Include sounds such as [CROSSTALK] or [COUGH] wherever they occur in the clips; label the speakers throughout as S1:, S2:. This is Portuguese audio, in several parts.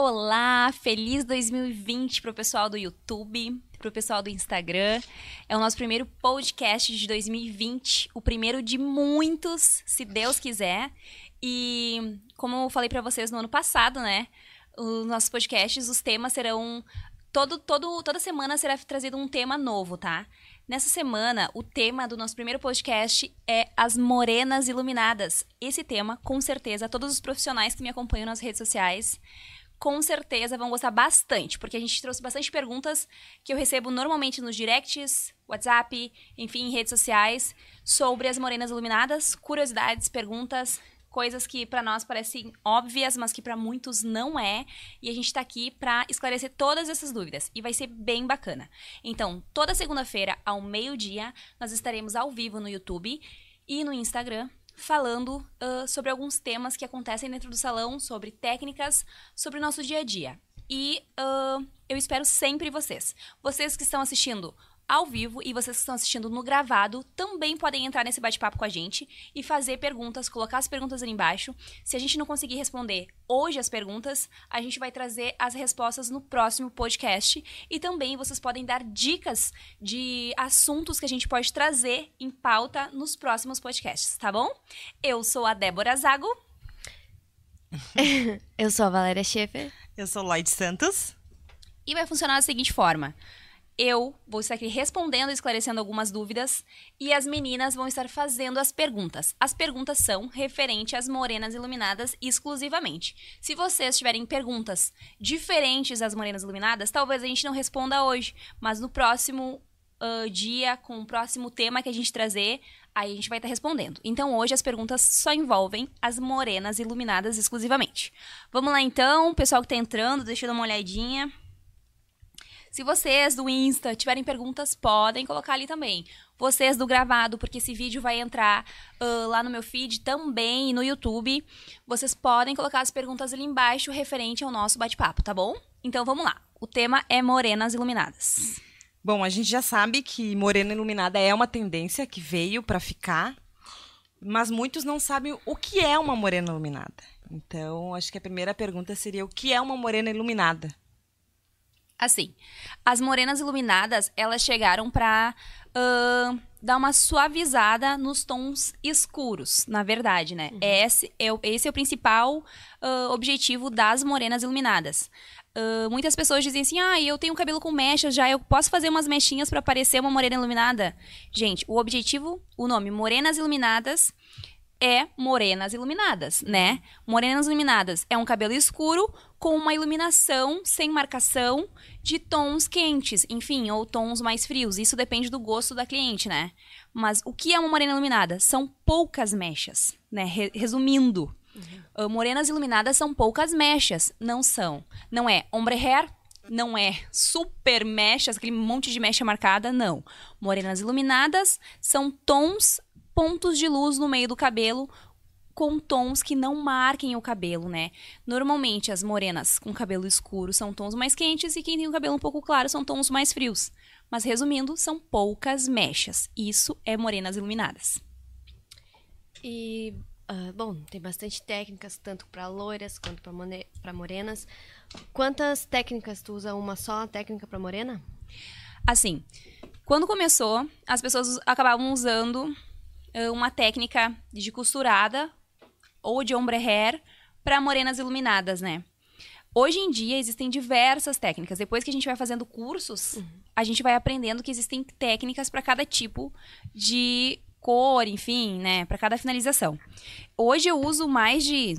S1: Olá, feliz 2020 pro pessoal do YouTube, pro pessoal do Instagram. É o nosso primeiro podcast de 2020, o primeiro de muitos, se Deus quiser. E como eu falei para vocês no ano passado, né? Os nossos podcasts, os temas serão todo, todo, toda semana será trazido um tema novo, tá? Nessa semana, o tema do nosso primeiro podcast é as morenas iluminadas. Esse tema, com certeza, todos os profissionais que me acompanham nas redes sociais com certeza vão gostar bastante, porque a gente trouxe bastante perguntas que eu recebo normalmente nos directs, WhatsApp, enfim, redes sociais, sobre as morenas iluminadas, curiosidades, perguntas, coisas que para nós parecem óbvias, mas que para muitos não é, e a gente tá aqui para esclarecer todas essas dúvidas, e vai ser bem bacana. Então, toda segunda-feira ao meio-dia, nós estaremos ao vivo no YouTube e no Instagram falando uh, sobre alguns temas que acontecem dentro do salão, sobre técnicas, sobre o nosso dia a dia. E uh, eu espero sempre vocês. Vocês que estão assistindo ao vivo e vocês que estão assistindo no gravado também podem entrar nesse bate-papo com a gente e fazer perguntas, colocar as perguntas ali embaixo. Se a gente não conseguir responder hoje as perguntas, a gente vai trazer as respostas no próximo podcast e também vocês podem dar dicas de assuntos que a gente pode trazer em pauta nos próximos podcasts, tá bom? Eu sou a Débora Zago. [LAUGHS]
S2: Eu sou a Valéria Schaefer.
S3: Eu sou Lloyd Santos.
S1: E vai funcionar da seguinte forma eu vou estar aqui respondendo e esclarecendo algumas dúvidas e as meninas vão estar fazendo as perguntas. As perguntas são referente às morenas iluminadas exclusivamente. Se vocês tiverem perguntas diferentes às morenas iluminadas, talvez a gente não responda hoje, mas no próximo uh, dia, com o próximo tema que a gente trazer, aí a gente vai estar respondendo. Então hoje as perguntas só envolvem as morenas iluminadas exclusivamente. Vamos lá então, pessoal que está entrando, deixa eu dar uma olhadinha. Se vocês do Insta tiverem perguntas, podem colocar ali também. Vocês do gravado, porque esse vídeo vai entrar uh, lá no meu feed também no YouTube. Vocês podem colocar as perguntas ali embaixo referente ao nosso bate-papo, tá bom? Então vamos lá. O tema é Morenas Iluminadas.
S3: Bom, a gente já sabe que morena iluminada é uma tendência que veio para ficar, mas muitos não sabem o que é uma morena iluminada. Então, acho que a primeira pergunta seria o que é uma morena iluminada?
S1: Assim, as morenas iluminadas, elas chegaram pra uh, dar uma suavizada nos tons escuros, na verdade, né? Uhum. Esse, é o, esse é o principal uh, objetivo das morenas iluminadas. Uh, muitas pessoas dizem assim: ah, eu tenho cabelo com mechas já, eu posso fazer umas mechinhas para parecer uma morena iluminada? Gente, o objetivo, o nome Morenas Iluminadas é morenas iluminadas, né? Morenas iluminadas é um cabelo escuro com uma iluminação sem marcação de tons quentes, enfim, ou tons mais frios. Isso depende do gosto da cliente, né? Mas o que é uma morena iluminada? São poucas mechas, né? Resumindo, uhum. morenas iluminadas são poucas mechas, não são. Não é ombre hair, não é super mechas, aquele monte de mecha marcada, não. Morenas iluminadas são tons pontos de luz no meio do cabelo com tons que não marquem o cabelo, né? Normalmente as morenas com cabelo escuro são tons mais quentes e quem tem o cabelo um pouco claro são tons mais frios. Mas resumindo, são poucas mechas. Isso é morenas iluminadas.
S2: E uh, bom, tem bastante técnicas tanto para loiras quanto para morenas. Quantas técnicas tu usa? Uma só técnica para morena?
S1: Assim, quando começou, as pessoas acabavam usando uma técnica de costurada ou de ombre hair para morenas iluminadas, né? Hoje em dia existem diversas técnicas. Depois que a gente vai fazendo cursos, uhum. a gente vai aprendendo que existem técnicas para cada tipo de cor, enfim, né, para cada finalização. Hoje eu uso mais de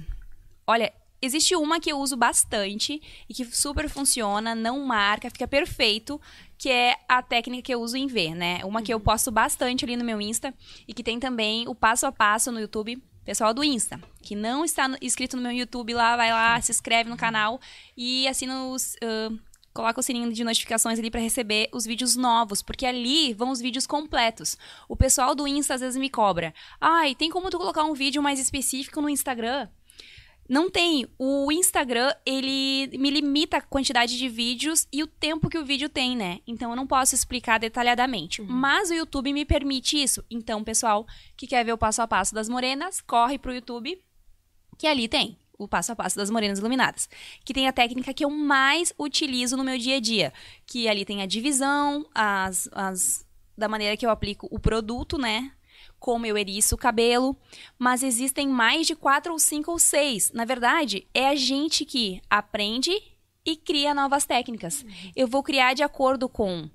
S1: Olha, existe uma que eu uso bastante e que super funciona, não marca, fica perfeito, que é a técnica que eu uso em V, né? Uma que eu uhum. posto bastante ali no meu Insta e que tem também o passo a passo no YouTube. Pessoal do Insta, que não está inscrito no meu YouTube lá, vai lá, se inscreve no canal e assina os. Uh, coloca o sininho de notificações ali para receber os vídeos novos, porque ali vão os vídeos completos. O pessoal do Insta às vezes me cobra. Ai, tem como tu colocar um vídeo mais específico no Instagram? Não tem. O Instagram, ele me limita a quantidade de vídeos e o tempo que o vídeo tem, né? Então eu não posso explicar detalhadamente. Uhum. Mas o YouTube me permite isso. Então, pessoal que quer ver o passo a passo das morenas, corre pro YouTube, que ali tem o passo a passo das morenas iluminadas. Que tem a técnica que eu mais utilizo no meu dia a dia. Que ali tem a divisão, as, as da maneira que eu aplico o produto, né? Como eu eriço o cabelo. Mas existem mais de quatro ou cinco ou seis. Na verdade, é a gente que aprende e cria novas técnicas. Eu vou criar de acordo com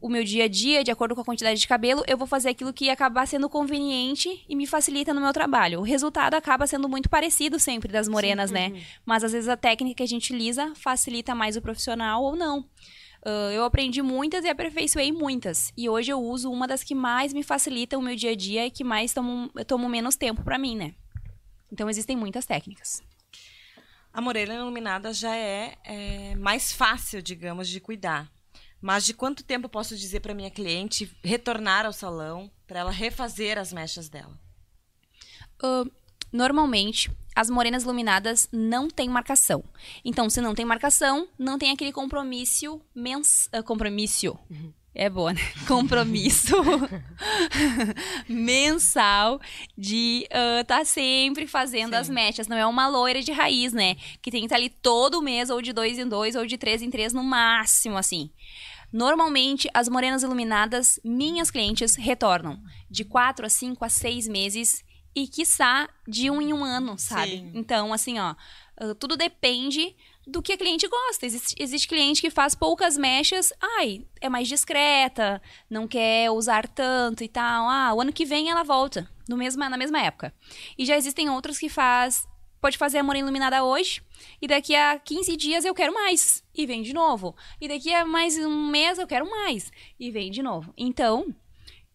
S1: o meu dia a dia, de acordo com a quantidade de cabelo, eu vou fazer aquilo que acabar sendo conveniente e me facilita no meu trabalho. O resultado acaba sendo muito parecido sempre das morenas, Sim, né? Uhum. Mas às vezes a técnica que a gente utiliza facilita mais o profissional ou não. Uh, eu aprendi muitas e aperfeiçoei muitas. E hoje eu uso uma das que mais me facilita o meu dia a dia e que mais tomo, tomo menos tempo para mim, né? Então existem muitas técnicas.
S3: A morena iluminada já é, é mais fácil, digamos, de cuidar mas de quanto tempo eu posso dizer para minha cliente retornar ao salão para ela refazer as mechas dela?
S1: Uh, normalmente, as morenas iluminadas não têm marcação. Então, se não tem marcação, não tem aquele compromisso mens... Uh, compromisso. Uhum. É boa, né? [LAUGHS] Compromisso [LAUGHS] mensal de uh, tá sempre fazendo Sim. as mechas. Não é uma loira de raiz, né? Que tem que estar tá ali todo mês, ou de dois em dois, ou de três em três no máximo, assim. Normalmente, as morenas iluminadas, minhas clientes, retornam de 4 a 5 a 6 meses e, quiçá, de um em um ano, sabe? Sim. Então, assim, ó, ah, tudo depende do que a cliente gosta. Existe, existe cliente que faz poucas mechas, ai, é mais discreta, não quer usar tanto e tal. Ah, o ano que vem ela volta, no mesma, na mesma época. E já existem outros que faz pode fazer a morena iluminada hoje, e daqui a 15 dias eu quero mais, e vem de novo. E daqui a mais um mês eu quero mais, e vem de novo. Então,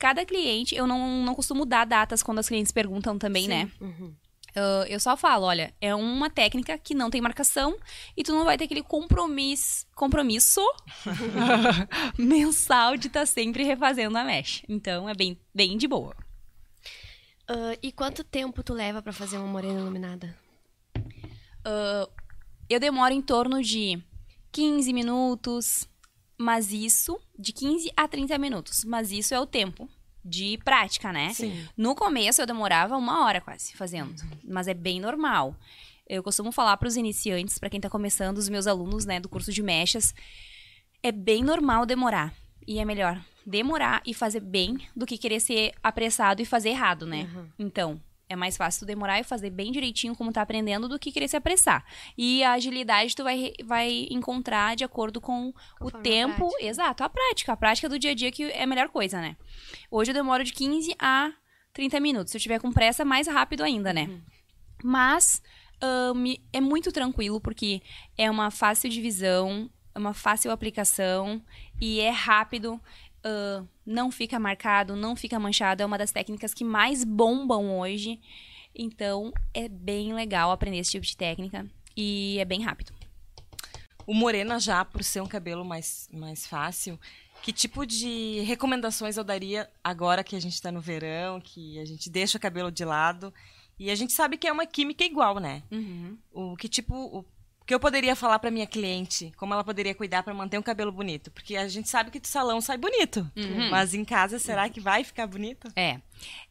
S1: cada cliente, eu não, não costumo dar datas quando as clientes perguntam também, Sim. né? Uhum. Uh, eu só falo, olha, é uma técnica que não tem marcação e tu não vai ter aquele compromisso, compromisso [LAUGHS] [LAUGHS] mensal de estar tá sempre refazendo a mesh. Então é bem, bem de boa.
S2: Uh, e quanto tempo tu leva para fazer uma morena iluminada?
S1: Uh, eu demoro em torno de 15 minutos, mas isso, de 15 a 30 minutos, mas isso é o tempo de prática, né? Sim. No começo eu demorava uma hora quase fazendo, mas é bem normal. Eu costumo falar para os iniciantes, para quem está começando, os meus alunos, né, do curso de mechas, é bem normal demorar. E é melhor demorar e fazer bem do que querer ser apressado e fazer errado, né? Uhum. Então, é mais fácil tu demorar e fazer bem direitinho como tá aprendendo do que querer se apressar. E a agilidade tu vai, vai encontrar de acordo com Conforme o tempo. A exato, a prática. A prática do dia a dia que é a melhor coisa, né? Hoje eu demoro de 15 a 30 minutos. Se eu tiver com pressa, mais rápido ainda, né? Uhum. Mas um, é muito tranquilo, porque é uma fácil divisão, é uma fácil aplicação e é rápido uh, não fica marcado, não fica manchado. É uma das técnicas que mais bombam hoje. Então, é bem legal aprender esse tipo de técnica. E é bem rápido.
S3: O morena já, por ser um cabelo mais, mais fácil, que tipo de recomendações eu daria agora que a gente está no verão, que a gente deixa o cabelo de lado e a gente sabe que é uma química igual, né? Uhum. O que tipo, o que eu poderia falar para minha cliente, como ela poderia cuidar para manter um cabelo bonito? Porque a gente sabe que do salão sai bonito, uhum. mas em casa será que vai ficar bonito?
S1: É.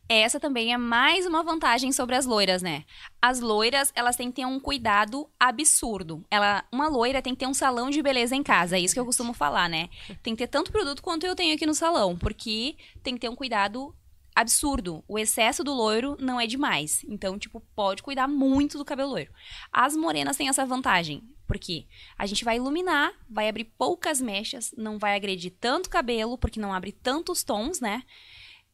S1: Essa também é mais uma vantagem sobre as loiras, né? As loiras, elas têm que ter um cuidado absurdo. Ela, uma loira tem que ter um salão de beleza em casa, é isso que eu costumo falar, né? Tem que ter tanto produto quanto eu tenho aqui no salão, porque tem que ter um cuidado absurdo. O excesso do loiro não é demais. Então, tipo, pode cuidar muito do cabelo loiro. As morenas têm essa vantagem. Porque a gente vai iluminar, vai abrir poucas mechas, não vai agredir tanto cabelo, porque não abre tantos tons, né?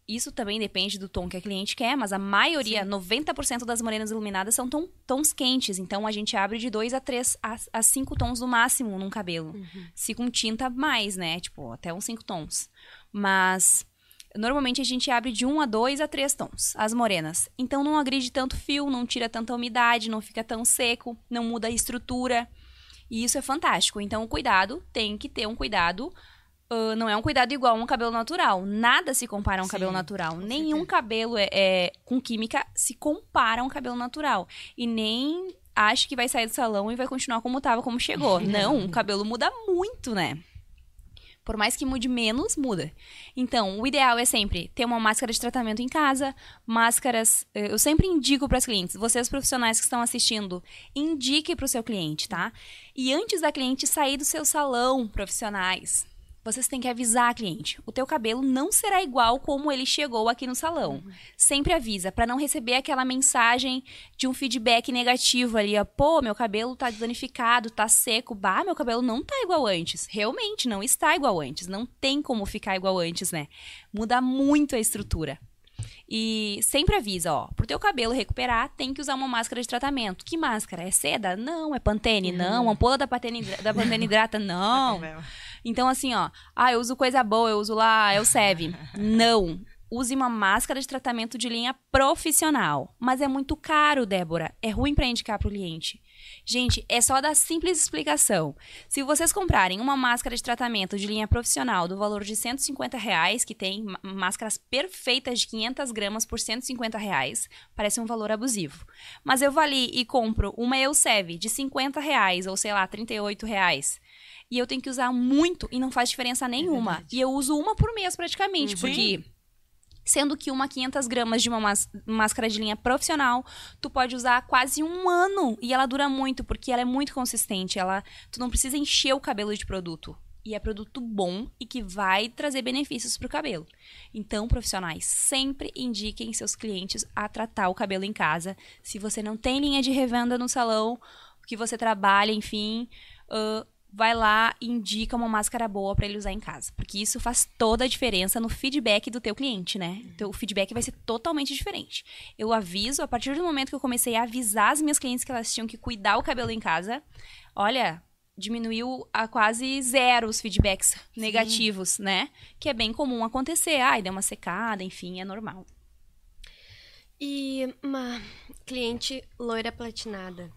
S1: Isso também depende do tom que a cliente quer, mas a maioria, Sim. 90% das morenas iluminadas são tom, tons quentes. Então a gente abre de 2 a 3 a, a 5 tons no máximo num cabelo. Uhum. Se com tinta, mais, né? Tipo, até uns 5 tons. Mas Normalmente a gente abre de 1 a 2 a 3 tons, as morenas. Então não agride tanto fio, não tira tanta umidade, não fica tão seco, não muda a estrutura. E isso é fantástico. Então o cuidado tem que ter um cuidado. Uh, não é um cuidado igual a um cabelo natural. Nada se compara a um Sim, cabelo natural. Nenhum certeza. cabelo é, é, com química se compara a um cabelo natural. E nem acha que vai sair do salão e vai continuar como estava, como chegou. [LAUGHS] não, o cabelo muda muito, né? Por mais que mude menos, muda. Então, o ideal é sempre ter uma máscara de tratamento em casa, máscaras. eh, Eu sempre indico para as clientes, vocês profissionais que estão assistindo, indique para o seu cliente, tá? E antes da cliente sair do seu salão, profissionais, vocês têm que avisar a cliente. O teu cabelo não será igual como ele chegou aqui no salão. Sempre avisa para não receber aquela mensagem de um feedback negativo ali, ó, pô, meu cabelo tá danificado, tá seco, bah, meu cabelo não tá igual antes. Realmente não está igual antes, não tem como ficar igual antes, né? Muda muito a estrutura. E sempre avisa, ó, pro teu cabelo recuperar, tem que usar uma máscara de tratamento. Que máscara? É seda? Não. É Pantene? Não. Ampola da Pantene, da Pantene hidrata? [LAUGHS] Não. Então, assim, ó, ah, eu uso coisa boa, eu uso lá Elseve. [LAUGHS] Não. Use uma máscara de tratamento de linha profissional. Mas é muito caro, Débora. É ruim para indicar pro cliente. Gente, é só dar simples explicação. Se vocês comprarem uma máscara de tratamento de linha profissional do valor de 150 reais, que tem máscaras perfeitas de 500 gramas por 150 reais, parece um valor abusivo. Mas eu vou ali e compro uma Elseve de 50 reais, ou sei lá, 38 reais. E eu tenho que usar muito e não faz diferença nenhuma. e eu uso uma por mês praticamente,
S3: Sim.
S1: porque Sendo que uma 500 gramas de uma más- máscara de linha profissional, tu pode usar quase um ano e ela dura muito, porque ela é muito consistente. Ela, tu não precisa encher o cabelo de produto. E é produto bom e que vai trazer benefícios pro cabelo. Então, profissionais, sempre indiquem seus clientes a tratar o cabelo em casa. Se você não tem linha de revenda no salão, que você trabalha, enfim, ãh, vai lá e indica uma máscara boa para ele usar em casa, porque isso faz toda a diferença no feedback do teu cliente, né? Então, o feedback vai ser totalmente diferente. Eu aviso, a partir do momento que eu comecei a avisar as minhas clientes que elas tinham que cuidar o cabelo em casa, olha, diminuiu a quase zero os feedbacks negativos, né? Que é bem comum acontecer. Ai, deu uma secada, enfim, é normal.
S2: E uma cliente loira platinada,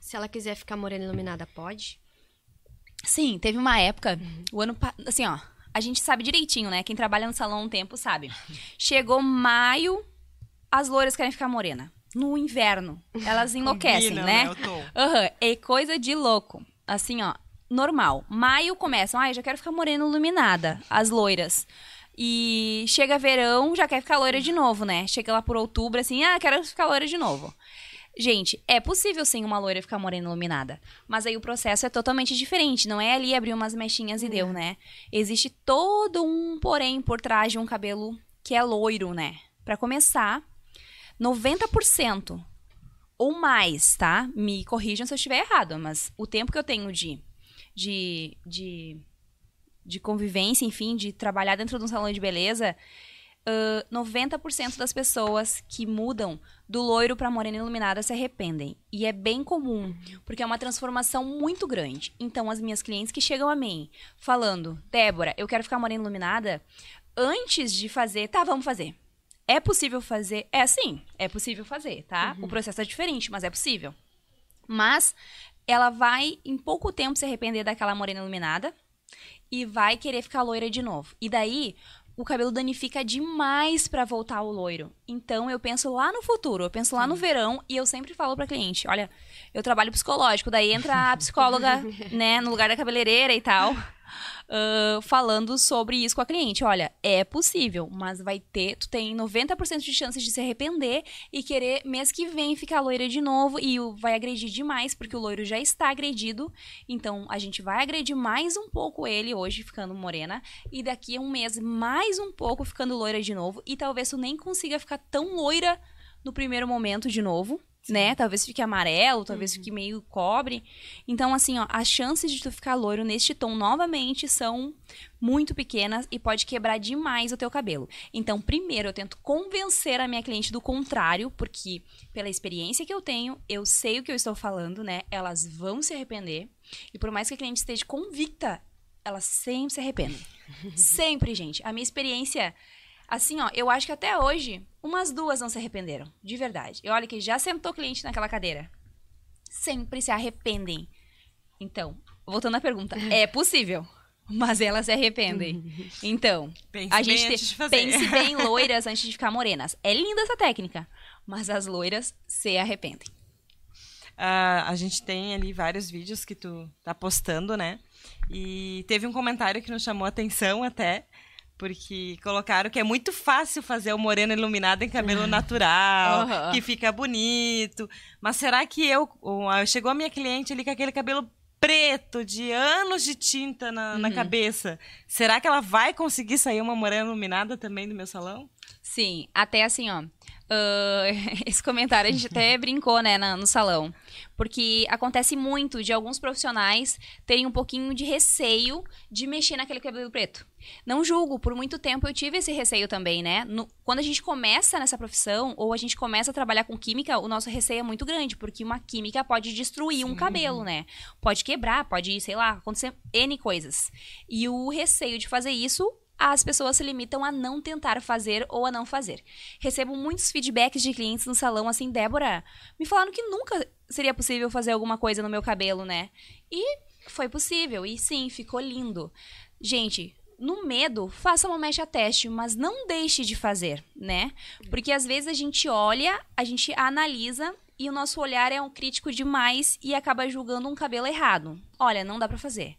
S2: se ela quiser ficar morena iluminada, pode?
S1: Sim, teve uma época, o ano assim, ó, a gente sabe direitinho, né? Quem trabalha no salão um tempo sabe. Chegou maio, as loiras querem ficar morena. No inverno, elas enlouquecem,
S3: Combina,
S1: né?
S3: tom.
S1: Aham, é coisa de louco. Assim, ó, normal. Maio começam, ai, já quero ficar morena iluminada, as loiras. E chega verão, já quer ficar loira de novo, né? Chega lá por outubro, assim, ah, quero ficar loira de novo. Gente, é possível sim uma loira ficar morena iluminada. Mas aí o processo é totalmente diferente. Não é ali abrir umas mechinhas e deu, né? Existe todo um porém por trás de um cabelo que é loiro, né? Pra começar, 90% ou mais, tá? Me corrijam se eu estiver errado, mas o tempo que eu tenho de, de, de, de convivência, enfim, de trabalhar dentro de um salão de beleza, ah, 90% das pessoas que mudam do loiro pra morena iluminada se arrependem. E é bem comum, porque é uma transformação muito grande. Então, as minhas clientes que chegam a mim falando, Débora, eu quero ficar morena iluminada, antes de fazer, tá, vamos fazer. É possível fazer? É sim, é possível fazer, tá? O processo é diferente, mas é possível. Mas ela vai, em pouco tempo, se arrepender daquela morena iluminada e vai querer ficar loira de novo. E daí, o cabelo danifica demais pra voltar ao loiro. Então, eu penso lá no futuro, eu penso lá no verão e eu sempre falo pra cliente, olha, eu trabalho psicológico, daí entra a psicóloga, [LAUGHS] né, no lugar da cabeleireira e tal, ah, falando sobre isso com a cliente. Olha, é possível, mas vai ter, tu tem 90% de chances de se arrepender e querer mês que vem ficar loira de novo e vai agredir demais, porque o loiro já está agredido. Então, a gente vai agredir mais um pouco ele hoje ficando morena e daqui a um mês mais um pouco ficando loira de novo e talvez tu nem consiga ficar tão loira no primeiro momento de novo. Né? Talvez fique amarelo, talvez fique meio cobre. Então, assim, ó, as chances de tu ficar loiro neste tom novamente são muito pequenas e pode quebrar demais o teu cabelo. Então, primeiro eu tento convencer a minha cliente do contrário, porque pela experiência que eu tenho, eu sei o que eu estou falando, né? Elas vão se arrepender. E por mais que a cliente esteja convicta, elas sempre se arrependem. [LAUGHS] sempre, gente. A minha experiência Assim, ó, eu acho que até hoje, umas duas não se arrependeram. De verdade. E olha que já sentou cliente naquela cadeira. Sempre se arrependem. Então, voltando à pergunta, [LAUGHS] é possível. Mas elas se arrependem. Então,
S3: Pense
S1: a
S3: bem
S1: gente tem,
S3: fazer.
S1: pense bem [LAUGHS] loiras antes de ficar morenas. É linda essa técnica, mas as loiras se arrependem.
S3: ah, a gente tem ali vários vídeos que tu tá postando, né? E teve um comentário que nos chamou a atenção até, porque colocaram que é muito fácil fazer o moreno iluminado em cabelo [LAUGHS] natural,
S1: Aham.
S3: que fica bonito. Mas será que eu. Chegou a minha cliente ali com aquele cabelo preto, de anos de tinta na, na cabeça. Será que ela vai conseguir sair uma morena iluminada também do meu salão?
S1: Sim, até assim, ó. Ah, [LAUGHS] esse comentário a gente até [LAUGHS] brincou, né, na- no salão. Porque acontece muito de alguns profissionais terem um pouquinho de receio de mexer naquele cabelo preto. Não julgo, por muito tempo eu tive esse receio também, né? No- quando a gente começa nessa profissão, ou a gente começa a trabalhar com química, o nosso receio é muito grande, porque uma química pode destruir um cabelo, né? Pode quebrar, pode, sei lá, acontecer N coisas. E o receio de fazer isso as pessoas se limitam a não tentar fazer ou a não fazer. Recebo muitos feedbacks de clientes no salão assim, Débora, me falaram que nunca seria possível fazer alguma coisa no meu cabelo, né? E foi possível, e sim, ficou lindo. Gente, no medo, faça uma mecha teste, mas não deixe de fazer, né? Porque às vezes a gente olha, a gente analisa e o nosso olhar é um crítico demais e acaba julgando um cabelo errado. Olha, não dá pra fazer.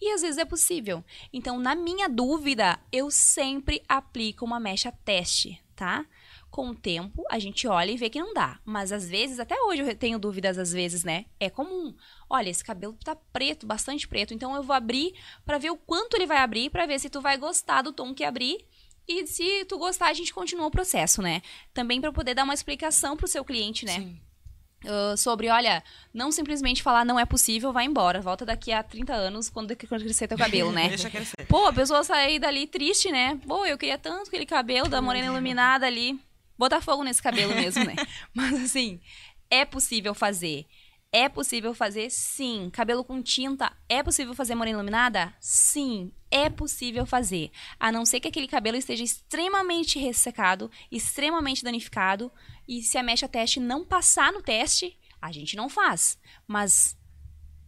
S1: E às vezes é possível. Então, na minha dúvida, eu sempre aplico uma mecha teste, tá? Com o tempo, a gente olha e vê que não dá. Mas às vezes, até hoje eu tenho dúvidas, às vezes, né? É comum. Olha, esse cabelo tá preto, bastante preto. Então eu vou abrir pra ver o quanto ele vai abrir, pra ver se tu vai gostar do tom que abrir. E se tu gostar, a gente continua o processo, né? Também pra poder dar uma explicação pro seu cliente, né?
S3: Sim.
S1: Uh, sobre, olha, não simplesmente falar não é possível, vai embora. Volta daqui a 30 anos quando, quando crescer teu cabelo, né? [LAUGHS]
S3: Deixa crescer.
S1: Pô, a pessoa sair dali triste, né? Pô, eu queria tanto aquele cabelo da morena iluminada ali. Botar fogo nesse cabelo mesmo, né? [LAUGHS] Mas assim, é possível fazer. É possível fazer, sim. Cabelo com tinta, é possível fazer morena iluminada? Sim, é possível fazer. A não ser que aquele cabelo esteja extremamente ressecado, extremamente danificado. E se a mecha teste não passar no teste, a gente não faz. Mas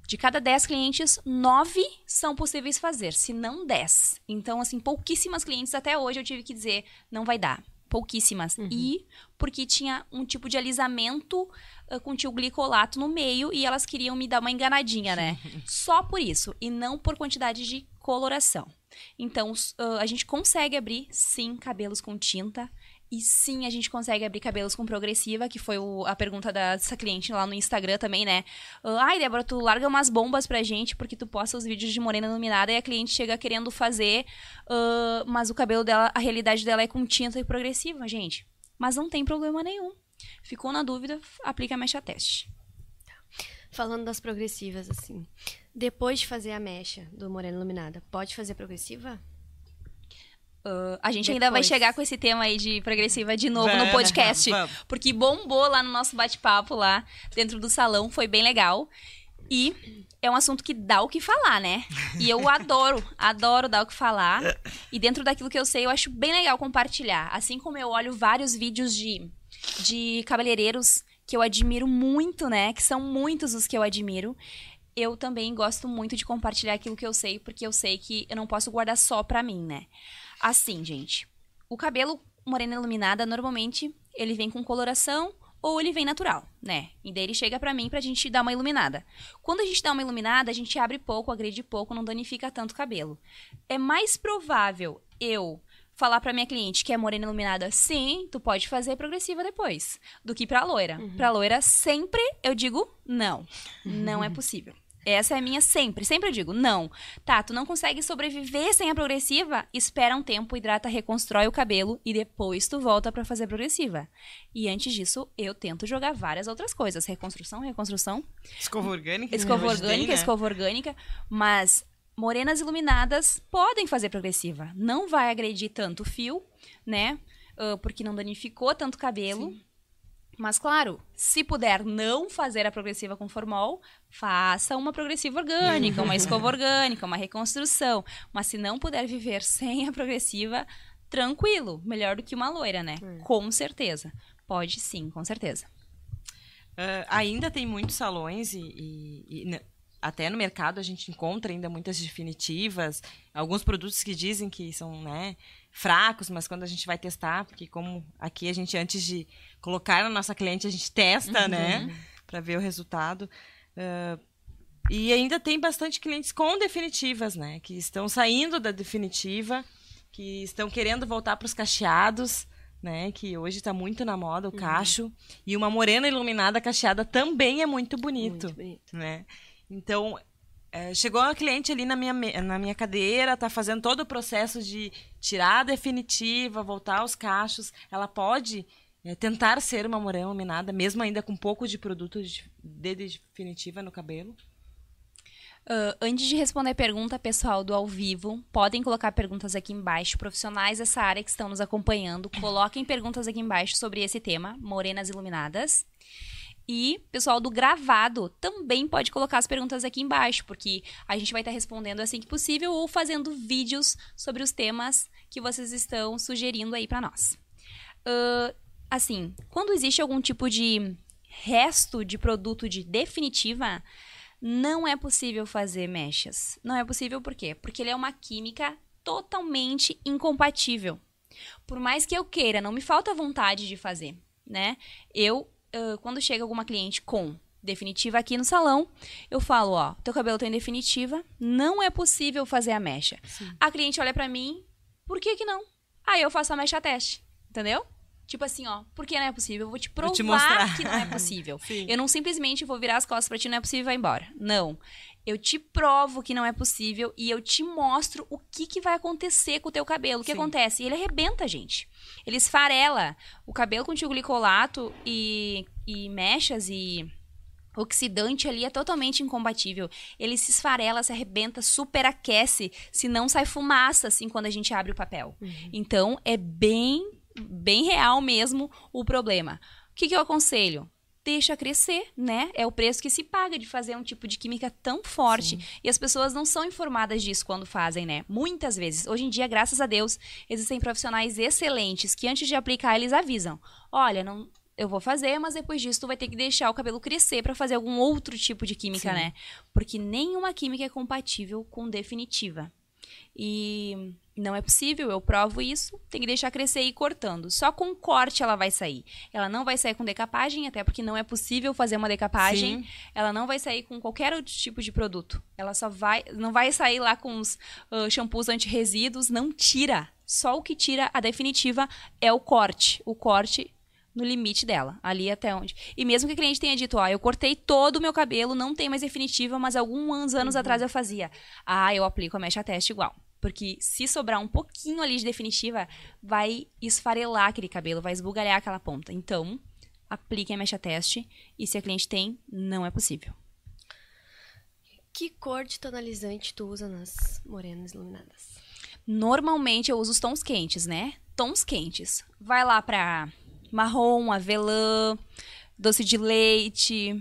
S1: de cada 10 clientes, 9 são possíveis fazer, se não 10. Então, assim, pouquíssimas clientes até hoje eu tive que dizer, não vai dar. Pouquíssimas. E porque tinha um tipo de alisamento ah, com tio glicolato no meio e elas queriam me dar uma enganadinha, né? [LAUGHS] Só por isso. E não por quantidade de coloração. Então, ah, a gente consegue abrir, sim, cabelos com tinta. E sim, a gente consegue abrir cabelos com progressiva, que foi o- a pergunta dessa cliente lá no Instagram também, né? Ai, Débora, tu larga umas bombas pra gente porque tu posta os vídeos de morena iluminada e a cliente chega querendo fazer, ah, mas o cabelo dela, a realidade dela é com tinta e progressiva, gente. Mas não tem problema nenhum. Ficou na dúvida, aplica a mecha teste.
S2: Falando das progressivas, assim. Depois de fazer a mecha do Morena Iluminada, pode fazer progressiva?
S1: Ah, a gente ainda vai
S2: Depois.
S1: chegar com esse tema aí de progressiva de novo no podcast.
S3: vamos.
S1: Porque bombou lá no nosso bate-papo lá dentro do salão, foi bem legal. E é um assunto que dá o que falar, né? E eu adoro, [LAUGHS] adoro dar o que falar. E dentro daquilo que eu sei, eu acho bem legal compartilhar. Assim como eu olho vários vídeos de, de cabeleireiros que eu admiro muito, né? Que são muitos os que eu admiro. Eu também gosto muito de compartilhar aquilo que eu sei, porque eu sei que eu não posso guardar só pra mim, né? Assim, gente, o cabelo morena iluminada, normalmente, ele vem com coloração ou ele vem natural, né? E daí ele chega pra mim pra gente dar uma iluminada. Quando a gente dá uma iluminada, a gente abre pouco, agride pouco, não danifica tanto o cabelo. É mais provável eu falar pra minha cliente que é morena iluminada, sim, tu pode fazer progressiva depois, do que pra loira. Pra loira, sempre eu digo não. Não é possível. Essa é a minha sempre. Sempre eu digo, não. Tá, tu não consegue sobreviver sem a progressiva? Espera um tempo, hidrata, reconstrói o cabelo e depois tu volta pra fazer a progressiva. E antes disso, eu tento jogar várias outras coisas. Reconstrução, reconstrução,
S3: Escova orgânica.
S1: escova
S3: hoje tem,
S1: orgânica,
S3: né?
S1: escova orgânica. Mas morenas iluminadas podem fazer progressiva. Não vai agredir tanto o fio, né? Ah, porque não danificou tanto o cabelo. Mas, claro, se puder não fazer a progressiva com formol, faça uma progressiva orgânica, uma escova [LAUGHS] orgânica, uma reconstrução. Mas se não puder viver sem a progressiva, tranquilo. Melhor do que uma loira, né? Com certeza. Pode sim, com certeza.
S3: Ah, ainda tem muitos salões e, e- e, né, até no mercado a gente encontra ainda muitas definitivas, alguns produtos que dizem que são né, fracos, mas quando a gente vai testar, porque como aqui a gente antes de colocar na nossa cliente a gente testa, né, para ver o resultado. Uh, e ainda tem bastante clientes com definitivas, né? Que estão saindo da definitiva, que estão querendo voltar para os cacheados, né? Que hoje está muito na moda o uhum. cacho. E uma morena iluminada cacheada também é muito bonito, muito bonito. né? Então, é, chegou uma cliente ali na minha, na minha cadeira, tá fazendo todo o processo de tirar a definitiva, voltar aos cachos. Ela pode é, tentar ser uma morena iluminada, mesmo ainda com pouco de produto de, de definitiva no cabelo?
S1: Uh, antes de responder a pergunta, pessoal do ao vivo, podem colocar perguntas aqui embaixo. Profissionais dessa área que estão nos acompanhando, coloquem perguntas aqui embaixo sobre esse tema, morenas iluminadas. E pessoal do gravado também pode colocar as perguntas aqui embaixo, porque a gente vai estar respondendo assim que possível ou fazendo vídeos sobre os temas que vocês estão sugerindo aí para nós. Uh, assim, quando existe algum tipo de resto de produto de definitiva, não é possível fazer mechas. Não é possível por quê? Porque ele é uma química totalmente incompatível. Por mais que eu queira, não me falta vontade de fazer, né? Eu uh, quando chega alguma cliente com definitiva aqui no salão, eu falo, ó, teu cabelo tem definitiva, não é possível fazer a mecha. Sim. A cliente olha para mim, por que que não? Aí eu faço a mecha teste, entendeu? Tipo assim, ó, por que não é possível? Eu vou te provar vou que não é possível. [LAUGHS] eu não simplesmente vou virar as costas pra ti, não é possível e vai embora. Não. Eu te provo que não é possível e eu te mostro o que, que vai acontecer com o teu cabelo. O que Sim. acontece? Ele arrebenta, gente. Ele esfarela. O cabelo com glicolato e, e mechas e oxidante ali é totalmente incompatível. Ele se esfarela, se arrebenta, superaquece, se não sai fumaça assim quando a gente abre o papel. Uhum. Então é bem bem real mesmo o problema. O que, que eu aconselho? Deixa crescer, né? É o preço que se paga de fazer um tipo de química tão forte. Sim. E as pessoas não são informadas disso quando fazem, né? Muitas vezes. Hoje em dia, graças a Deus, existem profissionais excelentes que antes de aplicar, eles avisam: olha, não. Eu vou fazer, mas depois disso tu vai ter que deixar o cabelo crescer para fazer algum outro tipo de química, Sim. né? Porque nenhuma química é compatível com definitiva. E não é possível, eu provo isso, tem que deixar crescer e ir cortando. Só com corte ela vai sair. Ela não vai sair com decapagem, até porque não é possível fazer uma decapagem. Sim. Ela não vai sair com qualquer outro tipo de produto. Ela só vai. Não vai sair lá com os uh, shampoos anti-resíduos, não tira. Só o que tira a definitiva é o corte. O corte no limite dela, ali até onde. E mesmo que a cliente tenha dito, ó, ah, eu cortei todo o meu cabelo, não tem mais definitiva, mas alguns anos uhum. atrás eu fazia. Ah, eu aplico a mecha teste igual. Porque se sobrar um pouquinho ali de definitiva, vai esfarelar aquele cabelo, vai esbugalhar aquela ponta. Então, apliquem a mecha teste e se a cliente tem, não é possível.
S2: Que cor de tonalizante tu usa nas morenas iluminadas?
S1: Normalmente eu uso os tons quentes, né? Tons quentes. Vai lá pra marrom, avelã, doce de leite,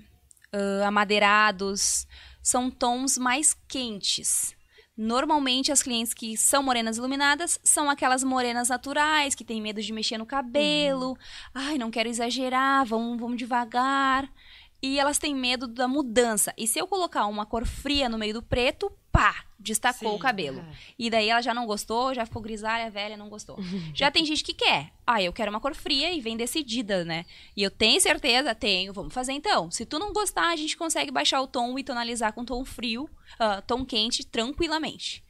S1: uh, amadeirados. São tons mais quentes. Normalmente, as clientes que são morenas iluminadas são aquelas morenas naturais, que têm medo de mexer no cabelo. Uhum. Ai, não quero exagerar, vamos, vamos devagar. E elas têm medo da mudança. E se eu colocar uma cor fria no meio do preto, pá, destacou Sim, o cabelo. É. E daí ela já não gostou, já ficou grisalha, velha, não gostou. [LAUGHS] já tem gente que quer. Ah, eu quero uma cor fria e vem decidida, né? E eu tenho certeza, tenho, vamos fazer então. Se tu não gostar, a gente consegue baixar o tom e tonalizar com tom frio, uh, tom quente, tranquilamente.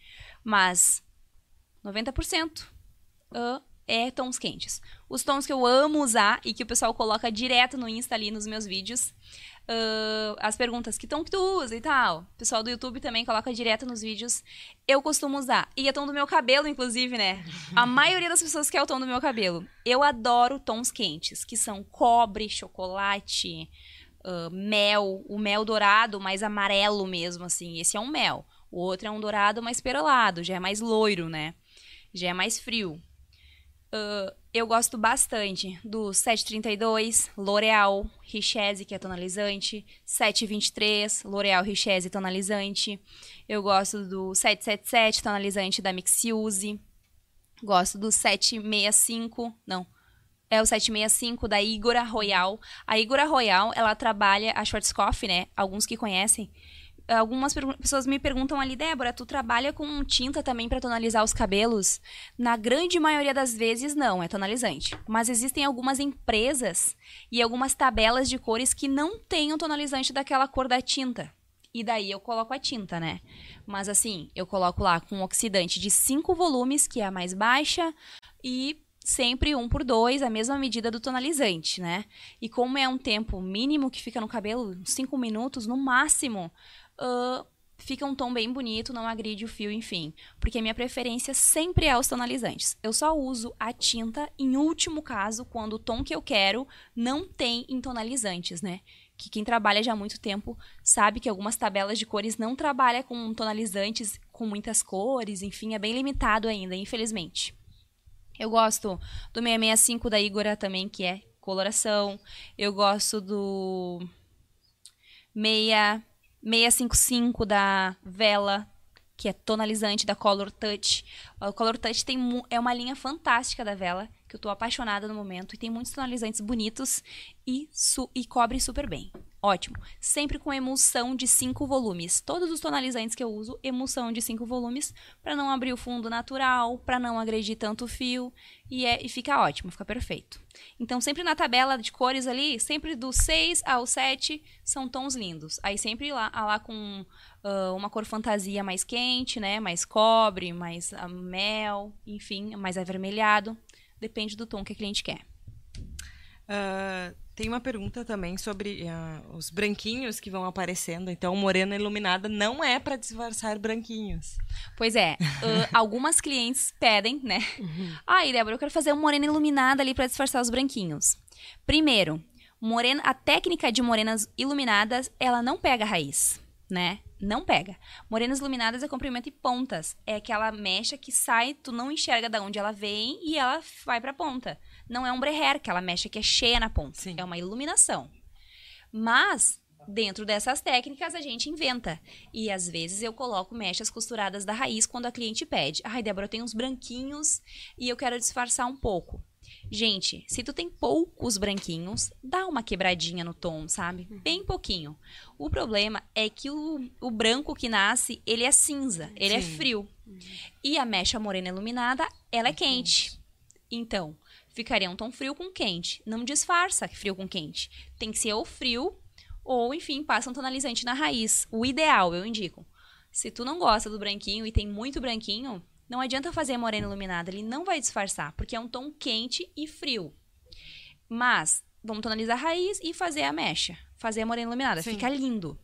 S1: Mas 90% uh, é tons quentes. Os tons que eu amo usar e que o pessoal coloca direto no Insta ali nos meus vídeos uh, as perguntas que tom que tu usa e tal. O pessoal do YouTube também coloca direto nos vídeos. Eu costumo usar. E é tom do meu cabelo, inclusive, né? A [LAUGHS] maioria das pessoas quer o tom do meu cabelo. Eu adoro tons quentes, que são cobre, chocolate, uh, mel, o mel dourado, mais amarelo mesmo, assim. Esse é um mel. O outro é um dourado mais perolado, já é mais loiro, né? Já é mais frio. Uh, eu gosto bastante do 732, L'Oreal, Richese, que é tonalizante, 723, L'Oreal Richese tonalizante. Eu gosto do 777, tonalizante da Mixiuse. Gosto do 765, não, é o 765 da Igora Royal. A Igora Royal, ela trabalha a Schwarzkopf, né? Alguns que conhecem, algumas pessoas me perguntam ali, Débora, tu trabalha com tinta também para tonalizar os cabelos? Na grande maioria das vezes, não, é tonalizante. Mas existem algumas empresas e algumas tabelas de cores que não têm o tonalizante daquela cor da tinta. E daí eu coloco a tinta, né? Mas assim, eu coloco lá com um oxidante de 5 volumes, que é a mais baixa, e sempre um por dois, a mesma medida do tonalizante, né? E como é um tempo mínimo que fica no cabelo, 5 minutos no máximo, uh, fica um tom bem bonito, não agride o fio, enfim. Porque minha preferência sempre é os tonalizantes. Eu só uso a tinta em último caso, quando o tom que eu quero não tem em tonalizantes, né? que quem trabalha já há muito tempo sabe que algumas tabelas de cores não trabalha com tonalizantes com muitas cores, enfim, é bem limitado ainda, infelizmente. Eu gosto do 665 da Igora também, que é coloração. Eu gosto do 6, 655 da Vela, que é tonalizante da Color Touch. O Color Touch tem, é uma linha fantástica da Vela, que eu tô apaixonada no momento, e tem muitos tonalizantes bonitos e, su e cobre super bem. Ótimo. Sempre com emulsão de 5 volumes. Todos os tonalizantes que eu uso, emulsão de 5 volumes, para não abrir o fundo natural, para não agredir tanto o fio, e, é, e fica ótimo, fica perfeito. Então, sempre na tabela de cores ali, sempre do 6 ao 7 são tons lindos. Aí sempre lá, lá com uh, uma cor fantasia mais quente, né? Mais cobre, mais uh, mel, enfim, mais avermelhado. Depende do tom que a cliente quer.
S3: Uh, tem uma pergunta também sobre uh, os branquinhos que vão aparecendo. Então, morena iluminada não é para disfarçar branquinhos.
S1: Pois é. Uh, [LAUGHS] algumas clientes pedem, né? Uhum. Ai, Débora, eu quero fazer uma morena iluminada ali para disfarçar os branquinhos. Primeiro, morena, a técnica de morenas iluminadas, ela não pega raiz, né? Não pega. Morenas iluminadas é comprimento e pontas. É aquela mecha que sai, tu não enxerga de onde ela vem e ela vai pra ponta não é um breher, aquela mecha que é cheia na ponta. Sim. É uma iluminação. Mas, dentro dessas técnicas, a gente inventa. E às vezes eu coloco mechas costuradas da raiz quando a cliente pede. Ai, Débora, eu tenho uns branquinhos e eu quero disfarçar um pouco. Gente, se tu tem poucos branquinhos, dá uma quebradinha no tom, sabe? Uhum. Bem pouquinho. O problema é que o, o branco que nasce, ele é cinza, ele é Sim. é frio. Uhum. E a mecha morena iluminada, ela é, é quente. Então, ficaria um tom frio com quente. Não disfarça frio com quente. Tem que ser ou frio, ou, enfim, passa um tonalizante na raiz. O ideal, eu indico. Se tu não gosta do branquinho e tem muito branquinho, não adianta fazer morena iluminada, ele não vai disfarçar, porque é um tom quente e frio. Mas, vamos tonalizar a raiz e fazer a mecha. Fazer a morena iluminada, Sim. fica lindo.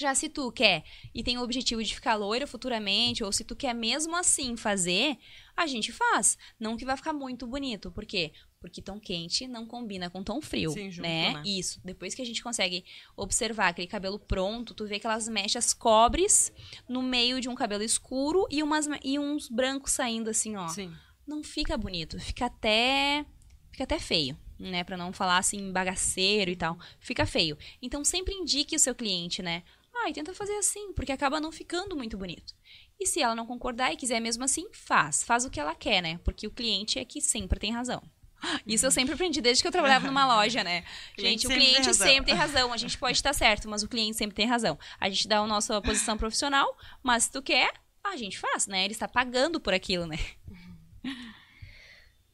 S1: Já se tu quer e tem o objetivo de ficar loira futuramente, ou se tu quer mesmo assim fazer, a gente faz. Não que vai ficar muito bonito. Por quê? Porque tom quente não combina com tom frio, Sim, junto, né? né? Isso. Depois que a gente consegue observar aquele cabelo pronto, tu vê aquelas mechas cobres no meio de um cabelo escuro e, umas, e uns brancos saindo assim, ó. Sim. Não fica bonito. Fica até... Fica até feio né, para não falar assim bagaceiro e tal, fica feio. Então sempre indique o seu cliente, né? Ah, e tenta fazer assim, porque acaba não ficando muito bonito. E se ela não concordar e quiser mesmo assim, faz. Faz o que ela quer, né? Porque o cliente é que sempre tem razão. [GASPS] Isso eu sempre aprendi desde que eu trabalhava numa loja, né? Gente, o cliente tem sempre tem razão. A gente pode estar certo, mas o cliente sempre tem razão. A gente dá a nossa posição profissional, mas se tu quer, a gente faz, né? Ele está pagando por aquilo, né?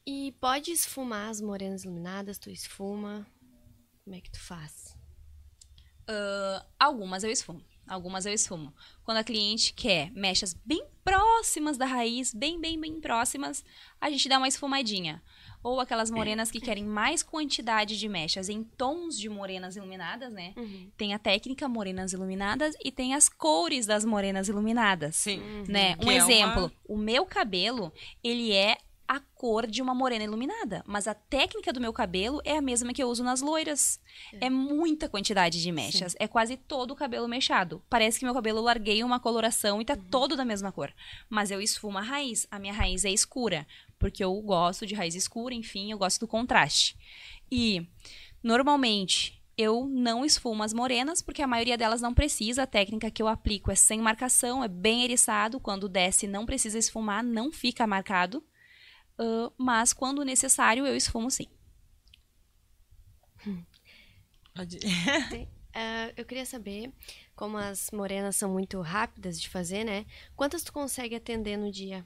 S2: E pode esfumar as morenas iluminadas? Tu esfuma? Como é que tu faz?
S1: Uh, algumas eu esfumo. Algumas eu esfumo. Quando a cliente quer mechas bem próximas da raiz, bem, bem, bem próximas, a gente dá uma esfumadinha. Ou aquelas morenas que querem mais quantidade de mechas em tons de morenas iluminadas, né? Uhum. Tem a técnica morenas iluminadas e tem as cores das morenas iluminadas. Sim. Né? Um que exemplo, é uma... o meu cabelo, ele é a cor de uma morena iluminada. Mas a técnica do meu cabelo é a mesma que eu uso nas loiras. É, é muita quantidade de mechas. Sim. É quase todo o cabelo mechado. Parece que meu cabelo larguei uma coloração e tá uhum. todo da mesma cor. Mas eu esfumo a raiz. A minha raiz é escura. Porque eu gosto de raiz escura, enfim, eu gosto do contraste. E, normalmente, eu não esfumo as morenas, porque a maioria delas não precisa. A técnica que eu aplico é sem marcação, é bem eriçado. Quando desce, não precisa esfumar, não fica marcado. Uh, mas quando necessário, eu esfumo sim.
S2: uh, [LAUGHS] eu queria saber Como as morenas são muito rápidas de fazer, né? Quantas tu consegue atender no dia?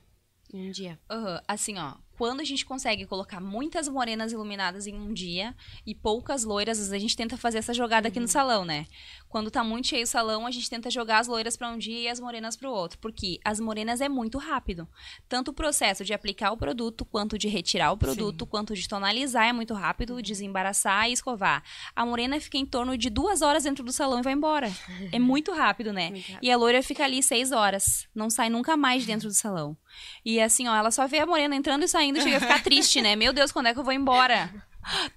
S2: Em um dia?
S1: Aham, Assim, ó, quando a gente consegue colocar muitas morenas iluminadas em um dia e poucas loiras, às vezes a gente tenta fazer essa jogada aqui no salão, né? Quando tá muito cheio o salão, a gente tenta jogar as loiras pra um dia e as morenas pro outro, porque as morenas é muito rápido. Tanto o processo de aplicar o produto, quanto de retirar o produto, quanto de tonalizar é muito rápido, desembaraçar e escovar. A morena fica em torno de duas horas dentro do salão e vai embora. É [LAUGHS] muito rápido, né?
S2: Muito rápido.
S1: E a loira fica ali seis horas, não sai nunca mais de dentro do salão. E assim, ó, ela só vê a morena entrando e saindo, chega a ficar triste, né? Meu Deus, quando é que eu vou embora?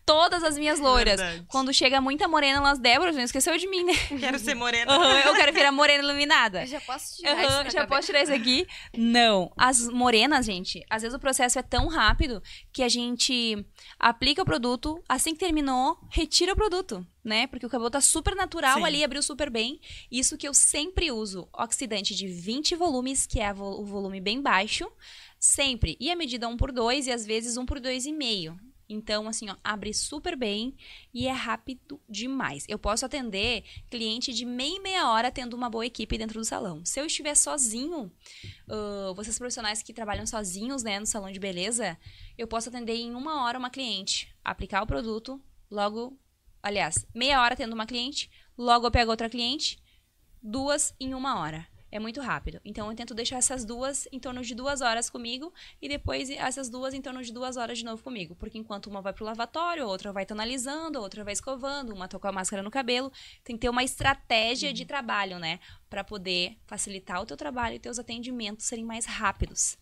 S1: Todas as minhas loiras.
S3: Verdade.
S1: Quando chega muita morena, elas, Débora, não esqueceu de mim, né?
S3: Quero ser morena.
S1: Aham, eu quero virar morena iluminada.
S2: Eu já posso tirar
S1: Aham,
S2: isso
S1: já
S2: cabeça.
S1: posso tirar isso aqui? Não. As morenas, gente, às vezes o processo é tão rápido que a gente aplica o produto, assim que terminou, retira o produto, né? Porque o cabelo tá super natural
S3: Sim.
S1: ali, abriu super bem. Isso que eu sempre uso, oxidante de 20 volumes, que é o volume bem baixo, sempre. E a medida 1 por 2 e às vezes 1 por 2,5. Então, assim, ó, abre super bem e é rápido demais. Eu posso atender cliente de meia e meia hora tendo uma boa equipe dentro do salão. Se eu estiver sozinho, ah, vocês profissionais que trabalham sozinhos, né, no salão de beleza, eu posso atender em uma hora uma cliente, aplicar o produto, logo, aliás, meia hora tendo uma cliente, logo eu pego outra cliente, duas em uma hora. É muito rápido. Então eu tento deixar essas duas em torno de duas horas comigo e depois essas duas em torno de duas horas de novo comigo. Porque enquanto uma vai pro lavatório, outra vai tonalizando, outra vai escovando, uma tá com a máscara no cabelo. Tem que ter uma estratégia de trabalho, né? Pra poder facilitar o teu trabalho e teus atendimentos serem mais rápidos.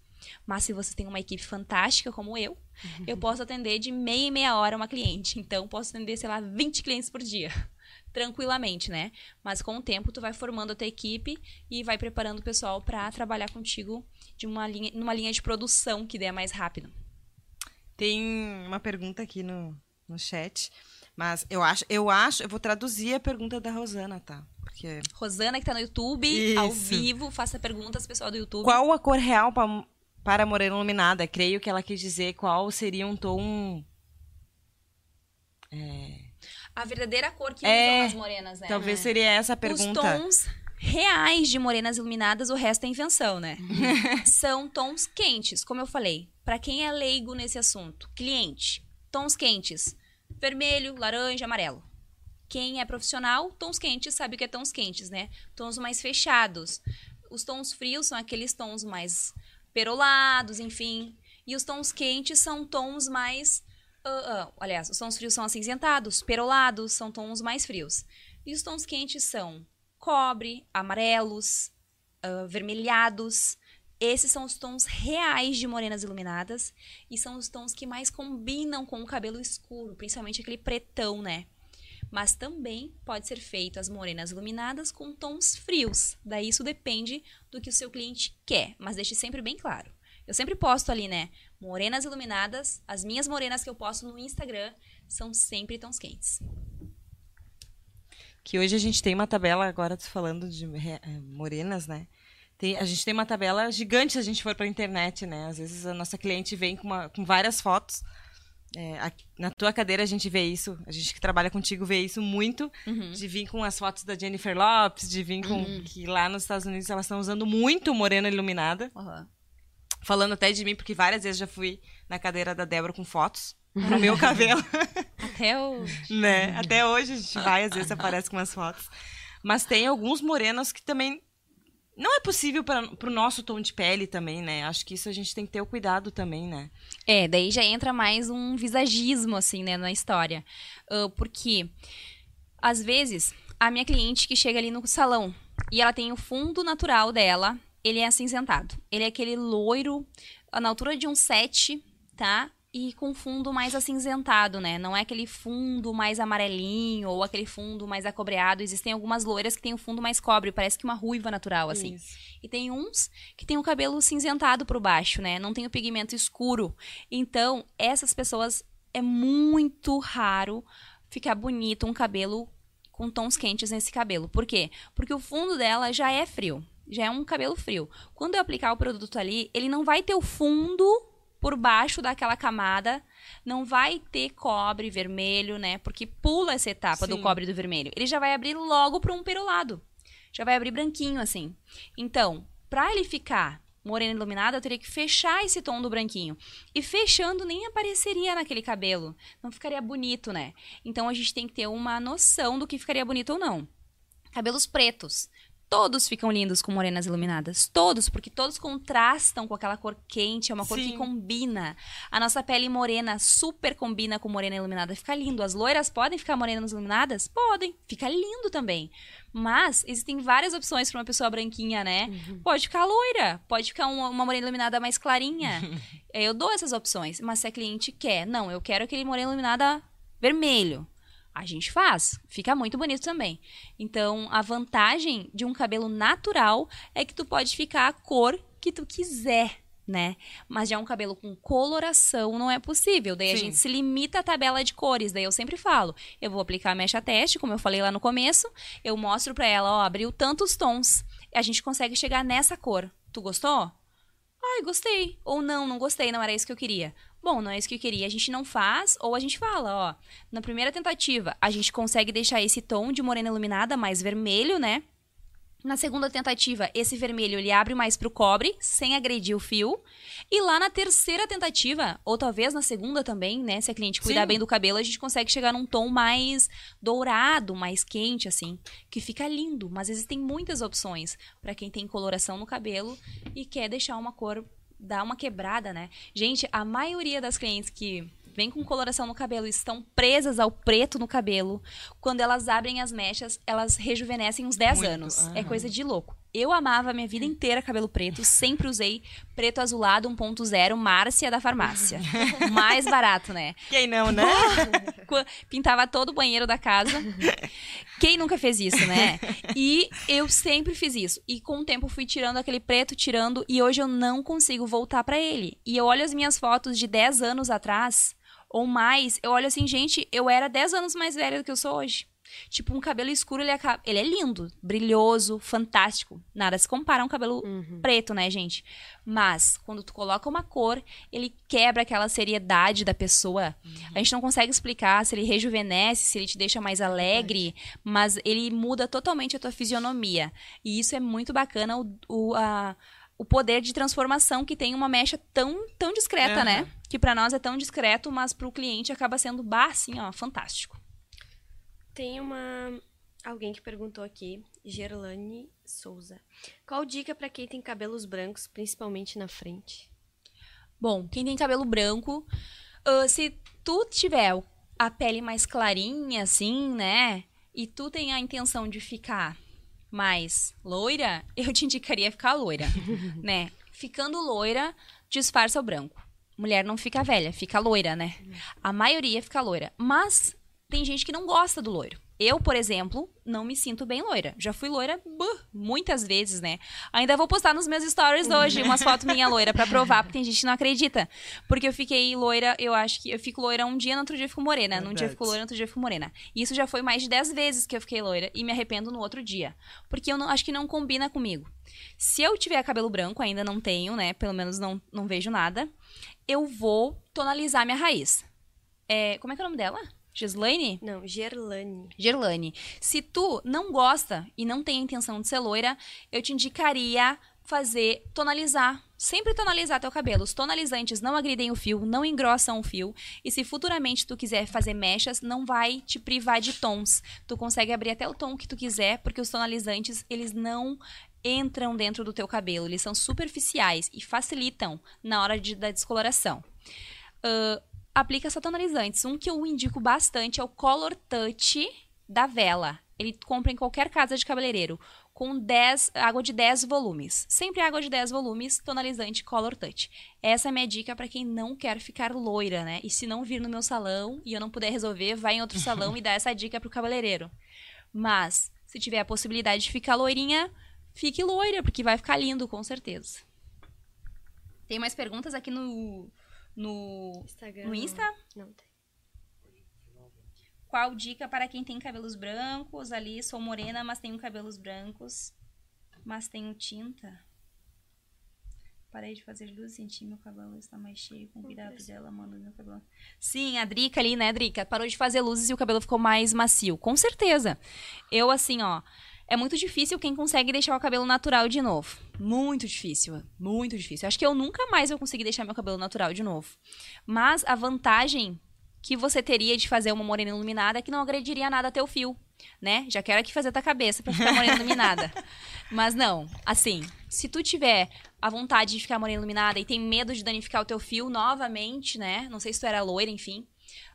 S1: Mas se você tem uma equipe fantástica como eu, eu posso atender de meia e meia hora uma cliente. Então, posso atender, sei lá, 20 clientes por dia. Tranquilamente, né? Mas com o tempo, tu vai formando a tua equipe e vai preparando o pessoal pra trabalhar contigo de uma linha, numa linha de produção que dê mais rápido.
S3: Tem uma pergunta aqui no, no chat. Mas eu acho, eu acho, eu vou traduzir a pergunta da Rosana, tá? Porque
S1: Rosana, que tá no YouTube, ao
S3: Isso.
S1: vivo, faça perguntas, pessoal do YouTube.
S3: qual a cor real pa- para a morena iluminada? Creio que ela quis dizer qual seria um tom.
S1: A verdadeira cor que
S3: É,
S1: usam as morenas, né?
S3: Talvez seria essa a
S1: Os
S3: pergunta.
S1: tons reais de morenas iluminadas, o resto é invenção, né? [LAUGHS] São tons quentes, como eu falei. Pra quem é leigo nesse assunto, cliente, tons quentes: vermelho, laranja, amarelo. Quem é profissional, tons quentes, sabe o que é tons quentes, né? Tons mais fechados. Os tons frios são aqueles tons mais perolados, enfim. E os tons quentes são tons mais. Ah, ah, aliás, os tons frios são acinzentados, perolados, são tons mais frios. E os tons quentes são cobre, amarelos, ah, vermelhados. Esses são os tons reais de morenas iluminadas e são os tons que mais combinam com o cabelo escuro, principalmente aquele pretão, né? Mas também pode ser feito as morenas iluminadas com tons frios. Daí isso depende do que o seu cliente quer, mas deixe sempre bem claro. Eu sempre posto ali, né? Morenas iluminadas, as minhas morenas que eu posto no Instagram são sempre tons quentes.
S3: Que hoje a gente tem uma tabela, agora tô falando de eh, morenas, né? Tem- a gente tem uma tabela gigante se a gente for pra internet, né? Às vezes a nossa cliente vem com, uma- com várias fotos. É, aqui- na tua cadeira a gente vê isso, a gente que trabalha contigo vê isso muito, de vir com as fotos da Jennifer Lopes, de vir com que lá nos Estados Unidos elas estão usando muito morena iluminada, falando até de mim porque várias vezes já fui na cadeira da Débora com fotos [LAUGHS] no meu cabelo.
S1: Até o.
S3: né? Até hoje a gente vai, às vezes aparece com umas fotos. Mas tem alguns morenos que também não é possível para o nosso tom de pele também, né? Acho que isso a gente tem que ter o cuidado também, né?
S1: É, daí já entra mais um visagismo, assim, né, na história. Ah, porque, às vezes, a minha cliente que chega ali no salão e ela tem o fundo natural dela, ele é acinzentado. Ele é aquele loiro, na altura de um 7, tá? E com fundo mais acinzentado, né? Não é aquele fundo mais amarelinho ou aquele fundo mais acobreado. Existem algumas loiras que têm o fundo mais cobre, parece que uma ruiva natural, assim.
S3: Isso.
S1: E tem uns que tem o cabelo cinzentado por baixo, né? Não tem o pigmento escuro. Então, essas pessoas é muito raro ficar bonito um cabelo com tons quentes nesse cabelo. Por quê? Porque o fundo dela já é frio. Já é um cabelo frio. Quando eu aplicar o produto ali, ele não vai ter o fundo por baixo daquela camada, não vai ter cobre vermelho, né? Porque pula essa etapa do
S3: Sim.
S1: cobre e do vermelho. Ele já vai abrir logo para um perolado. já vai abrir branquinho assim. Então, pra ele ficar morena iluminada, eu teria que fechar esse tom do branquinho. E fechando nem apareceria naquele cabelo. Não ficaria bonito, né? Então a gente tem que ter uma noção do que ficaria bonito ou não. Cabelos pretos. Todos ficam lindos com morenas iluminadas. Todos, porque todos contrastam com aquela cor quente, é uma cor que
S3: Sim.
S1: combina. A nossa pele morena super combina com morena iluminada. Fica lindo. As loiras podem ficar morenas iluminadas? Podem. Fica lindo também. Mas existem várias opções para uma pessoa branquinha, né? Pode ficar loira, pode ficar uma, uma morena iluminada mais clarinha. [LAUGHS] eu dou essas opções. Mas se a cliente quer, não, eu quero aquele morena iluminada vermelho. A gente faz, fica muito bonito também. Então, a vantagem de um cabelo natural é que tu pode ficar a cor que tu quiser, né? Mas já um cabelo com coloração não é possível. Daí a
S3: Sim.
S1: gente se limita à tabela de cores. Daí eu sempre falo, eu vou aplicar a mecha teste, como eu falei lá no começo, eu mostro pra ela, ó, abriu tantos tons, a gente consegue chegar nessa cor. Tu gostou? Ai, gostei. Ou não, não gostei, não era isso que eu queria. Bom, não é isso que eu queria. A gente não faz, ou a gente fala, ó. Na primeira tentativa, a gente consegue deixar esse tom de morena iluminada mais vermelho, né? Na segunda tentativa, esse vermelho ele abre mais pro cobre, sem agredir o fio. E lá na terceira tentativa, ou talvez na segunda também, né? Se a cliente cuidar
S3: Sim.
S1: bem do cabelo, a gente consegue chegar num tom mais dourado, mais quente, assim. Que fica lindo. Mas existem muitas opções para quem tem coloração no cabelo e quer deixar uma cor, dar uma quebrada, né? Gente, a maioria das clientes que vem com coloração no cabelo estão presas ao preto no cabelo, quando elas abrem as mechas, elas rejuvenescem uns 10
S3: Muito,
S1: anos. É
S3: aham.
S1: coisa de louco. Eu amava a minha vida inteira cabelo preto, sempre usei preto azulado 1.0 Márcia da farmácia. [LAUGHS] Mais barato, né?
S3: Quem não, né? [LAUGHS]
S1: Pintava todo o banheiro da casa. Quem nunca fez isso, né? E eu sempre fiz isso. E com o tempo fui tirando aquele preto, tirando, e hoje eu não consigo voltar pra ele. E eu olho as minhas fotos de 10 anos atrás, ou mais, eu olho assim, gente, eu era 10 anos mais velha do que eu sou hoje. Tipo, um cabelo escuro, ele, acaba... ele é lindo, brilhoso, fantástico. Nada se compara a um cabelo preto, né, gente? Mas, quando tu coloca uma cor, ele quebra aquela seriedade da pessoa. A gente não consegue explicar se ele rejuvenesce, se ele te deixa mais alegre, mas ele muda totalmente a tua fisionomia. E isso é muito bacana, o, o, a- o poder de transformação que tem uma mecha tão, tão discreta, né? Que pra nós é tão discreto, mas pro cliente acaba sendo, bah, assim, ó, fantástico.
S2: Tem uma alguém que perguntou aqui, Gerlane Souza. Qual dica pra quem tem cabelos brancos, principalmente na frente?
S1: Bom, quem tem cabelo branco, ah, se tu tiver a pele mais clarinha, assim, né? E tu tem a intenção de ficar mais loira, [LAUGHS] eu te indicaria ficar loira, [LAUGHS] né? Ficando loira, disfarça o branco. Mulher não fica velha, fica loira, né? A maioria fica loira. Mas tem gente que não gosta do loiro. Eu, por exemplo, não me sinto bem loira. Já fui loira buh, muitas vezes, né? Ainda vou postar nos meus stories hoje umas fotos minha [LAUGHS] loira pra provar, porque tem gente que não acredita. Porque eu fiquei loira, eu acho que eu fico loira um dia, no outro dia eu fico morena. Num dia eu fico loira, no outro dia eu fico morena. E isso já foi mais de 10 vezes que eu fiquei loira e me arrependo no outro dia. Porque eu não, acho que não combina comigo. Se eu tiver cabelo branco, ainda não tenho, né? Pelo menos não, não vejo nada. Eu vou tonalizar minha raiz. É, como é que é o nome dela? Gislaine?
S2: Não, Gerlane.
S1: Gerlane. Se tu não gosta e não tem a intenção de ser loira, eu te indicaria fazer tonalizar. Sempre tonalizar teu cabelo. Os tonalizantes não agridem o fio, não engrossam o fio. E se futuramente tu quiser fazer mechas, não vai te privar de tons. Tu consegue abrir até o tom que tu quiser, porque os tonalizantes, eles não entram dentro do teu cabelo. Eles são superficiais e facilitam na hora de, da descoloração. Ahn, aplica só tonalizantes. Um que eu indico bastante é o Color Touch da Vela. Ele compra em qualquer casa de cabeleireiro. Com 10, água de 10 volumes. Sempre água de 10 volumes, tonalizante Color Touch. Essa é a minha dica para quem não quer ficar loira, né? E se não vir no meu salão e eu não puder resolver, vai em outro salão e dá essa dica pro cabeleireiro. Mas, se tiver a possibilidade de ficar loirinha, fique loira, porque vai ficar lindo, com certeza. Tem mais perguntas aqui no, no,
S2: Instagram.
S1: no Insta?
S2: Não tem.
S1: Qual dica para quem tem cabelos brancos? Ali sou morena, mas tenho cabelos brancos. Mas tenho tinta. Parei de fazer luz, senti meu cabelo está mais cheio. Com cuidado dela, mano, meu cabelo. Sim, a Drica ali, né, Drica? Parou de fazer luzes e o cabelo ficou mais macio. Com certeza. Eu, assim, ó. É muito difícil quem consegue deixar o cabelo natural de novo. Muito difícil, muito difícil. Acho que eu nunca mais vou conseguir deixar meu cabelo natural de novo. Mas a vantagem que você teria de fazer uma morena iluminada é que não agrediria nada teu fio, né? Já quero aqui fazer tua cabeça pra ficar morena iluminada. [LAUGHS] Mas não, assim, se tu tiver a vontade de ficar morena iluminada e tem medo de danificar o teu fio novamente, né? Não sei se tu era loira, enfim.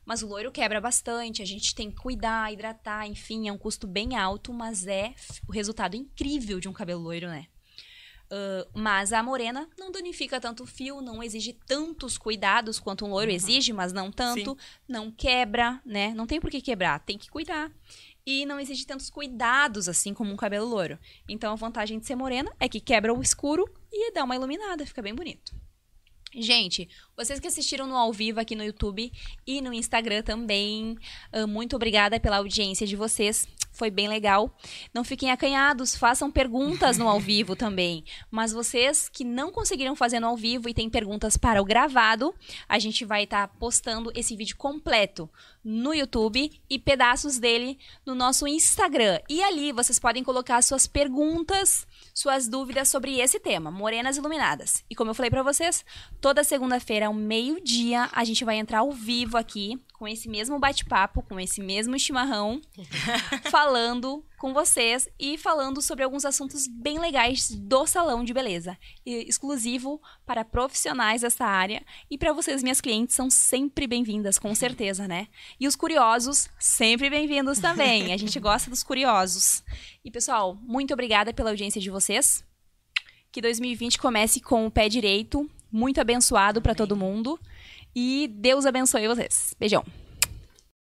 S1: Mas o loiro quebra bastante, a gente tem que cuidar, hidratar, enfim, é um custo bem alto, mas é o resultado incrível de um cabelo loiro, né? Uh, mas a morena não danifica tanto o fio, não exige tantos cuidados quanto um loiro uhum. exige, mas não tanto. Sim. Não quebra, né? Não tem por que quebrar, tem que cuidar. E não exige tantos cuidados assim como um cabelo loiro. Então a vantagem de ser morena é que quebra o escuro e dá uma iluminada, fica bem bonito. Gente, vocês que assistiram no ao vivo aqui no YouTube e no Instagram também, ah, muito obrigada pela audiência de vocês. Foi bem legal. Não fiquem acanhados, façam perguntas no ao vivo [LAUGHS] também. Mas vocês que não conseguiram fazer no ao vivo e têm perguntas para o gravado, a gente vai estar tá postando esse vídeo completo no YouTube e pedaços dele no nosso Instagram. E ali vocês podem colocar suas perguntas suas dúvidas sobre esse tema, morenas iluminadas. E como eu falei para vocês, toda segunda-feira ao meio-dia a gente vai entrar ao vivo aqui com esse mesmo bate-papo, com esse mesmo chimarrão, [LAUGHS] falando com vocês e falando sobre alguns assuntos bem legais do salão de beleza, exclusivo para profissionais dessa área e para vocês, minhas clientes, são sempre bem-vindas, com certeza, né? E os curiosos, sempre bem-vindos também. A gente [LAUGHS] gosta dos curiosos. E pessoal, muito obrigada pela audiência de vocês. Que 2020 comece com o pé direito, muito abençoado para todo mundo. E Deus abençoe vocês. Beijão.